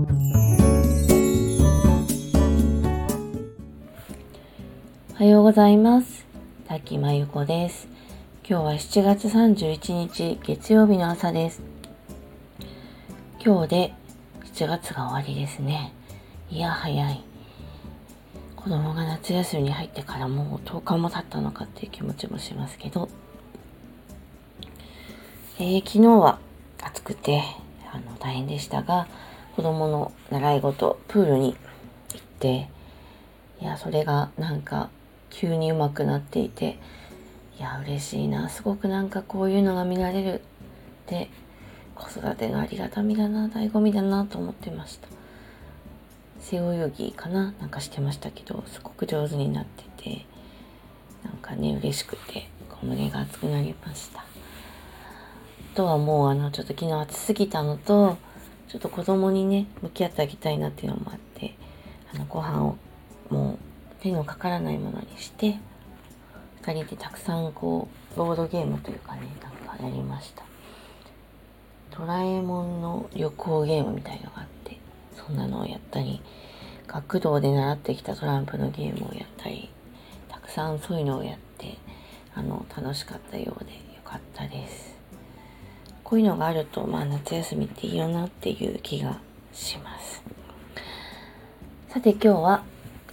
おはようございます。滝真由子です。今日は7月31日月曜日の朝です。今日で7月が終わりですね。いや早い。子供が夏休みに入ってからもう10日も経ったのかっていう気持ちもしますけど、えー、昨日は暑くてあの大変でしたが子供の習い事プールに行っていやそれがなんか急に上手くなっていていや嬉しいなすごくなんかこういうのが見られるって子育てのありがたみだな醍醐味だなと思ってました。背泳ぎかななんかしてましたけどすごく上手になっててなんかね嬉しくて胸が熱くなりました。あとはもうあのちょっと昨日暑すぎたのとちょっと子供にね向き合ってあげたいなっていうのもあってあのご飯をもう手のかからないものにして2人でたくさんこうボードゲームというかねなんかやりました。ドラえもんの旅行ゲームみたいのがあってそんなのをやったり学童で習ってきたトランプのゲームをやったりたくさんそういうのをやってあの楽しかったようでよかったです。こういうのがあるとまあ夏休みっていいよなっていう気がしますさて今日は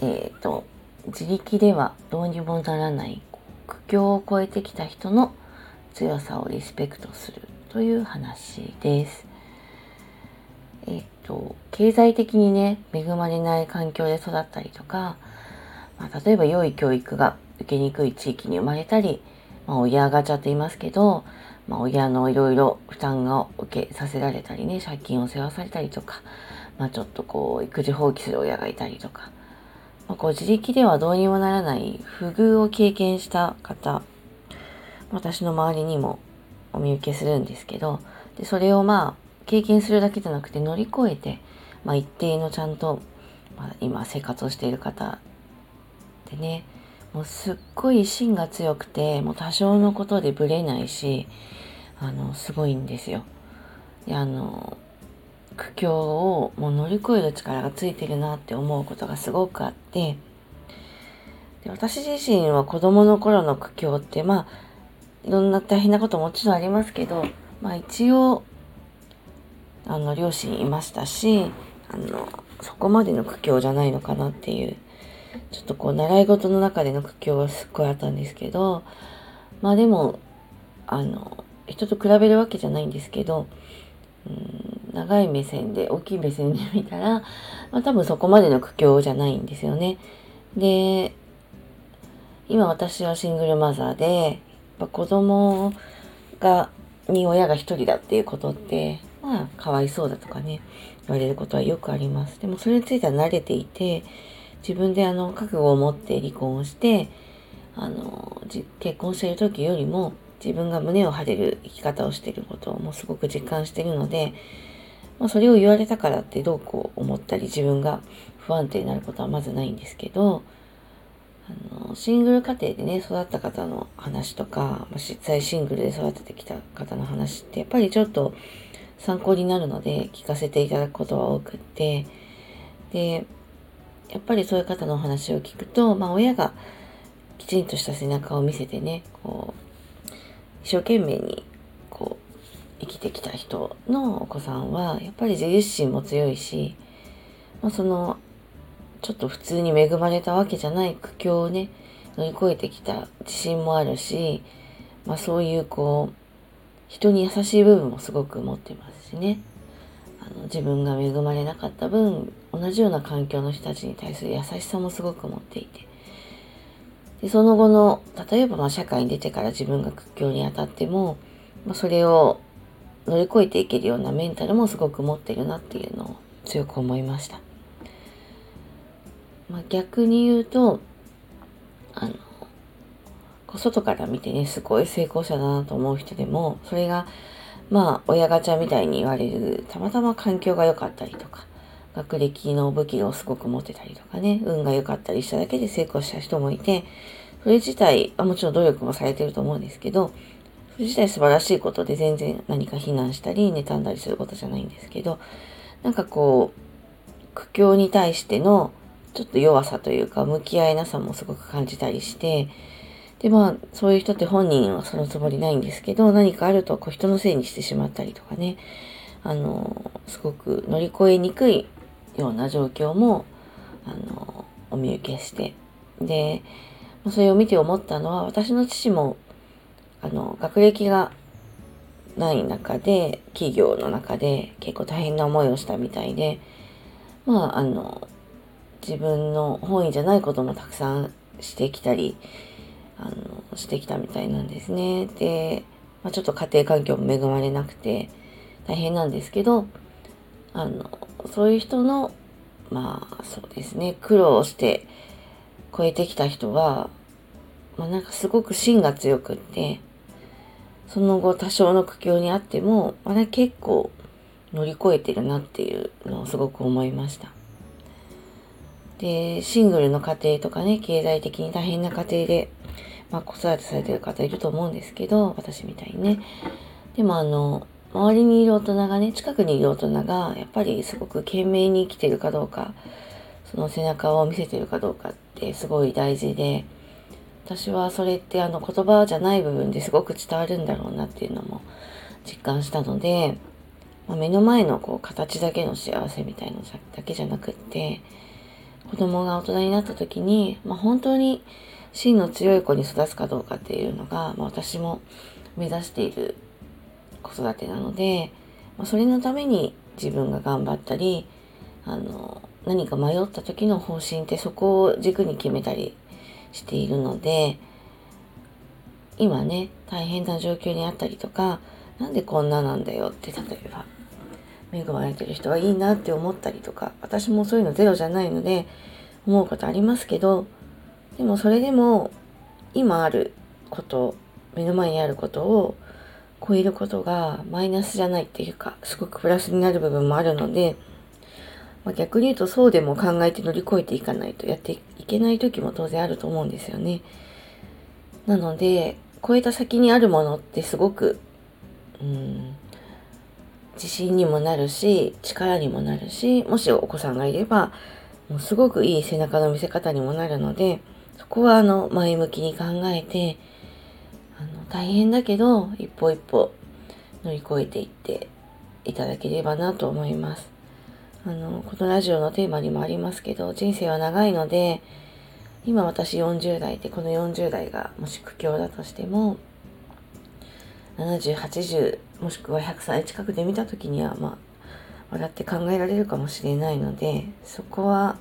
えっ、ー、と自力ではどうにもならない苦境を超えてきた人の強さをリスペクトするという話です。えっと、経済的にね、恵まれない環境で育ったりとか、まあ、例えば良い教育が受けにくい地域に生まれたり、まあ、親ガチャって言いますけど、まあ、親のいろいろ負担を受けさせられたりね、借金を世話されたりとか、まあ、ちょっとこう、育児放棄する親がいたりとか、まあ、こう自力ではどうにもならない不遇を経験した方、私の周りにもお見受けするんですけど、でそれをまあ経験するだけじゃなくて乗り越えて、まあ、一定のちゃんと、まあ、今生活をしている方でね、もうすっごい芯が強くて、もう多少のことでブレないし、あの、すごいんですよ。で、あの、苦境をもう乗り越える力がついてるなって思うことがすごくあってで私自身は子供の頃の苦境ってまあいろんな大変なこともちろんありますけどまあ一応あの両親いましたしあのそこまでの苦境じゃないのかなっていうちょっとこう習い事の中での苦境はすっごいあったんですけどまあでもあの人と比べるわけじゃないんですけどうん長い目線で大きい目線で見たら、まあ、多分そこまでの苦境じゃないんですよね。で今私はシングルマザーで子供がに親が一人だっていうことってまあかわいそうだとかね言われることはよくあります。でもそれについては慣れていて自分であの覚悟を持って離婚をしてあの結婚している時よりも自分が胸を張れる生き方をしていることをもうすごく実感しているので、まあ、それを言われたからってどうこう思ったり自分が不安定になることはまずないんですけどあのシングル家庭でね育った方の話とか、実際シングルで育ててきた方の話ってやっぱりちょっと参考になるので聞かせていただくことは多くってでやっぱりそういう方のお話を聞くと、まあ、親がきちんとした背中を見せてねこう一生懸命にこう生きてきた人のお子さんはやっぱり自立心も強いし、まあ、そのちょっと普通に恵まれたわけじゃない苦境をね乗り越えてきた自信もあるし、まあ、そういうこう人に優しい部分もすごく持ってますしね。あの自分が恵まれなかった分同じような環境の人たちに対する優しさもすごく持っていて。でその後の例えばま社会に出てから自分が苦境に当たっても、まあ、それを乗り越えていけるようなメンタルもすごく持ってるなっていうのを強く思いました。まあ、逆に言うとあの外から見てねすごい成功者だなと思う人でもそれがまあ親ガチャみたいに言われるたまたま環境が良かったりとか学歴の武器をすごく持ってたりとかね、運が良かったりしただけで成功した人もいて、それ自体、あもちろん努力もされてると思うんですけど、それ自体素晴らしいことで全然何か非難したり、妬んだりすることじゃないんですけど、なんかこう苦境に対してのちょっと弱さというか向き合えなさもすごく感じたりしてでまあそういう人って本人はそのつもりないんですけど何かあるとこう人のせいにしてしまったりとかねあのすごく乗り越えにくいような状況もあのお見受けしてでそれを見て思ったのは私の父もあの学歴がない中で企業の中で結構大変な思いをしたみたいでまああの自分の本意じゃないこともたくさんしてきたりあのしてきたみたいなんですね。で、まあ、ちょっと家庭環境も恵まれなくて大変なんですけどあのそういう人のまあそうですね苦労して超えてきた人は、まあ、なんかすごく芯が強くってその後多少の苦境にあってもまだ結構乗り越えてるなっていうのをすごく思いました。で、シングルの家庭とかね、経済的に大変な家庭で、まあ子育てされてる方いると思うんですけど、私みたいにね。でもあの、周りにいる大人がね、近くにいる大人が、やっぱりすごく懸命に生きてるかどうか、その背中を見せてるかどうかってすごい大事で、私はそれってあの言葉じゃない部分ですごく伝わるんだろうなっていうのも実感したので、まあ、目の前のこう形だけの幸せみたいのだけじゃなくって子供が大人になった時に、まあ、本当に芯の強い子に育つかどうかっていうのが、まあ、私も目指している子育てなので、ま、それのために自分が頑張ったりあの何か迷った時の方針ってそこを軸に決めたりしているので今ね大変な状況にあったりとかなんでこんななんだよって例えば恵まれてる人はいいなって思ったりとか私もそういうのゼロじゃないので思うことありますけどでもそれでも今あること目の前にあることを超えることがマイナスじゃないっていうかすごくプラスになる部分もあるのでまあ、逆に言うとそうでも考えて乗り越えていかないとやっていけない時も当然あると思うんですよね。なので超えた先にあるものってすごくうん自信にもなるし力にもなるしもしお子さんがいればもうすごくいい背中の見せ方にもなるのでそこはあの前向きに考えて大変だけど一歩一歩乗り越えていっていただければなと思います。あの、このラジオのテーマにもありますけど、人生は長いので、今私40代で、この40代がもし苦境だとしても、70、80、もしくは100歳近くで見た時には、まあ、笑って考えられるかもしれないので、そこは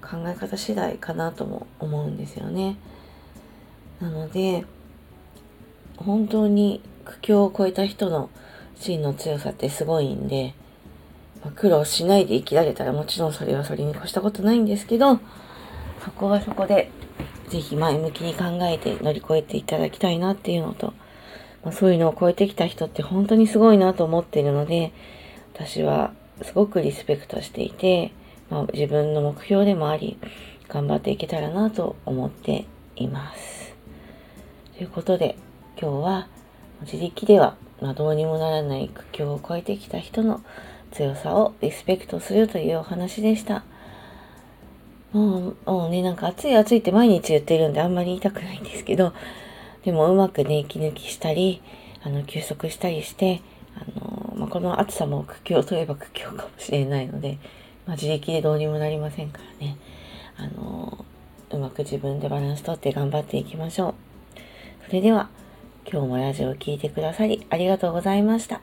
考え方次第かなとも思うんですよね。なので、本当に苦境を超えた人の芯の強さってすごいんで、まあ、苦労しないで生きられたらもちろんそれはそれに越したことないんですけど、そこはそこで、ぜひ前向きに考えて乗り越えていただきたいなっていうのと、まあ、そういうのを超えてきた人って本当にすごいなと思っているので、私はすごくリスペクトしていて、まあ、自分の目標でもあり、頑張っていけたらなと思っています。ということで、今日は自力では、まあ、どうにもならない苦境を超えてきた人の強さをリスペクトするというお話でした。もう、もうね、なんか暑い暑いって毎日言ってるんであんまり言いたくないんですけど、でもうまくね、息抜きしたり、あの、休息したりして、あの、まあ、この暑さも苦境といえば苦境かもしれないので、まあ、自力でどうにもなりませんからね、あの、うまく自分でバランスとって頑張っていきましょう。それでは、今日もラジオを聴いてくださりありがとうございました。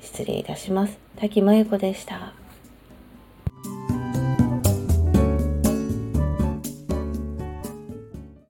失礼いたします。滝真由子でした。